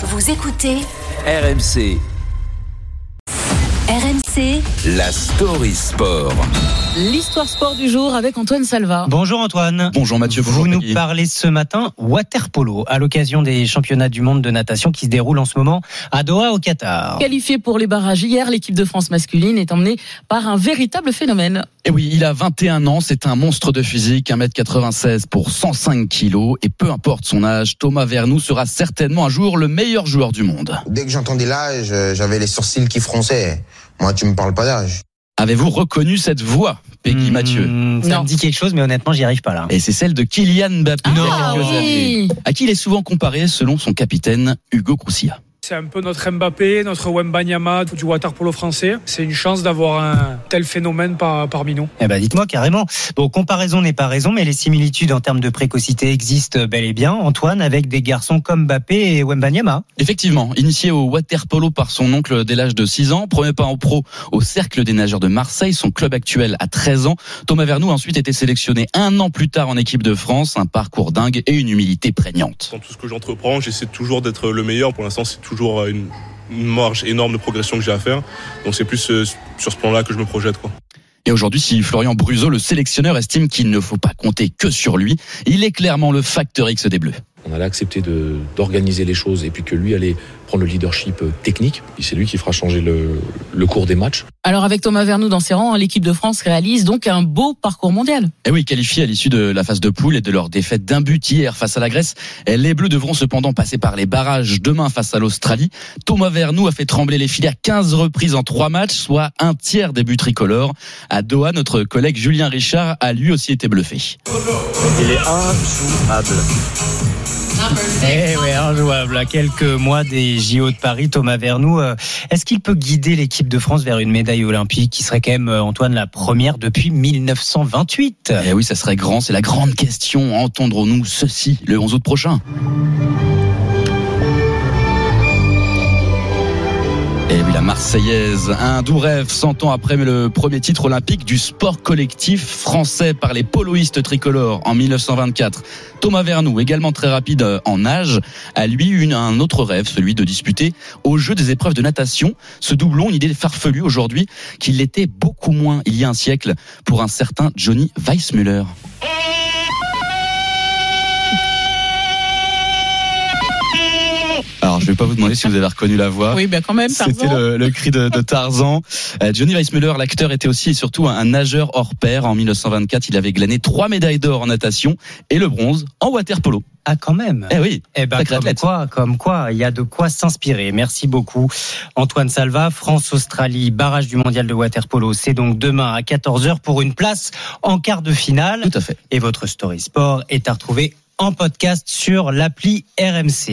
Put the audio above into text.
Vous écoutez RMC, RMC la story sport. L'histoire sport du jour avec Antoine Salva. Bonjour Antoine. Bonjour Mathieu, Vous bonjour nous parlez ce matin water polo à l'occasion des championnats du monde de natation qui se déroulent en ce moment à Doha au Qatar. Qualifiée pour les barrages hier, l'équipe de France masculine est emmenée par un véritable phénomène. Et oui, il a 21 ans, c'est un monstre de physique, 1m96 pour 105 kilos, et peu importe son âge, Thomas Vernou sera certainement un jour le meilleur joueur du monde. Dès que j'entendais l'âge, j'avais les sourcils qui fronçaient. Moi, tu me parles pas d'âge. Avez-vous reconnu cette voix, Peggy Hmm, Mathieu? Ça Non. me dit quelque chose, mais honnêtement, j'y arrive pas là. Et c'est celle de Kylian Mbappé, Ah oui à qui il est souvent comparé selon son capitaine Hugo Crousilla. C'est un peu notre Mbappé, notre Wembanyama du water polo français. C'est une chance d'avoir un tel phénomène par- parmi nous. Eh ben, dites-moi carrément. Bon, comparaison n'est pas raison, mais les similitudes en termes de précocité existent bel et bien. Antoine, avec des garçons comme Mbappé et Wembanyama. Effectivement, initié au water polo par son oncle dès l'âge de 6 ans, premier pas en pro au Cercle des nageurs de Marseille, son club actuel à 13 ans, Thomas Vernou a ensuite été sélectionné un an plus tard en équipe de France, un parcours dingue et une humilité prégnante. Dans tout ce que j'entreprends, j'essaie toujours d'être le meilleur. Pour l'instant, c'est toujours une, une marge énorme de progression que j'ai à faire. Donc c'est plus euh, sur ce plan-là que je me projette. Quoi. Et aujourd'hui, si Florian Bruzo, le sélectionneur, estime qu'il ne faut pas compter que sur lui, il est clairement le facteur X des Bleus. On allait accepter d'organiser les choses et puis que lui allait prendre le leadership euh, technique. Et c'est lui qui fera changer le, le cours des matchs. Alors avec Thomas Vernou dans ses rangs, l'équipe de France réalise donc un beau parcours mondial. Et oui, qualifié à l'issue de la phase de poule et de leur défaite d'un but hier face à la Grèce, les Bleus devront cependant passer par les barrages demain face à l'Australie. Thomas Vernou a fait trembler les filets à 15 reprises en 3 matchs, soit un tiers des buts tricolores. À Doha, notre collègue Julien Richard a lui aussi été bluffé. Eh ouais, injouable. À quelques mois des JO de Paris, Thomas Vernou, euh, est-ce qu'il peut guider l'équipe de France vers une médaille olympique qui serait quand même, euh, Antoine, la première depuis 1928 Eh oui, ça serait grand, c'est la grande question. Entendrons-nous ceci le 11 août prochain? Marseillaise, un doux rêve, 100 ans après le premier titre olympique du sport collectif français par les poloistes tricolores en 1924. Thomas Vernou, également très rapide euh, en âge, a lui une, un autre rêve, celui de disputer au jeu des épreuves de natation. Ce doublon, une idée farfelue aujourd'hui, qu'il l'était beaucoup moins il y a un siècle pour un certain Johnny Weissmuller. Vais pas vous demander si vous avez reconnu la voix. Oui, bien quand même, C'était le, le cri de, de Tarzan. Euh, Johnny Weissmuller, l'acteur, était aussi et surtout un, un nageur hors pair. En 1924, il avait glané trois médailles d'or en natation et le bronze en water polo. Ah, quand même Eh oui, Eh ben, comme athlète. quoi, comme quoi, il y a de quoi s'inspirer. Merci beaucoup, Antoine Salva. France-Australie, barrage du mondial de waterpolo. C'est donc demain à 14h pour une place en quart de finale. tout à fait. Et votre story sport est à retrouver en podcast sur l'appli RMC.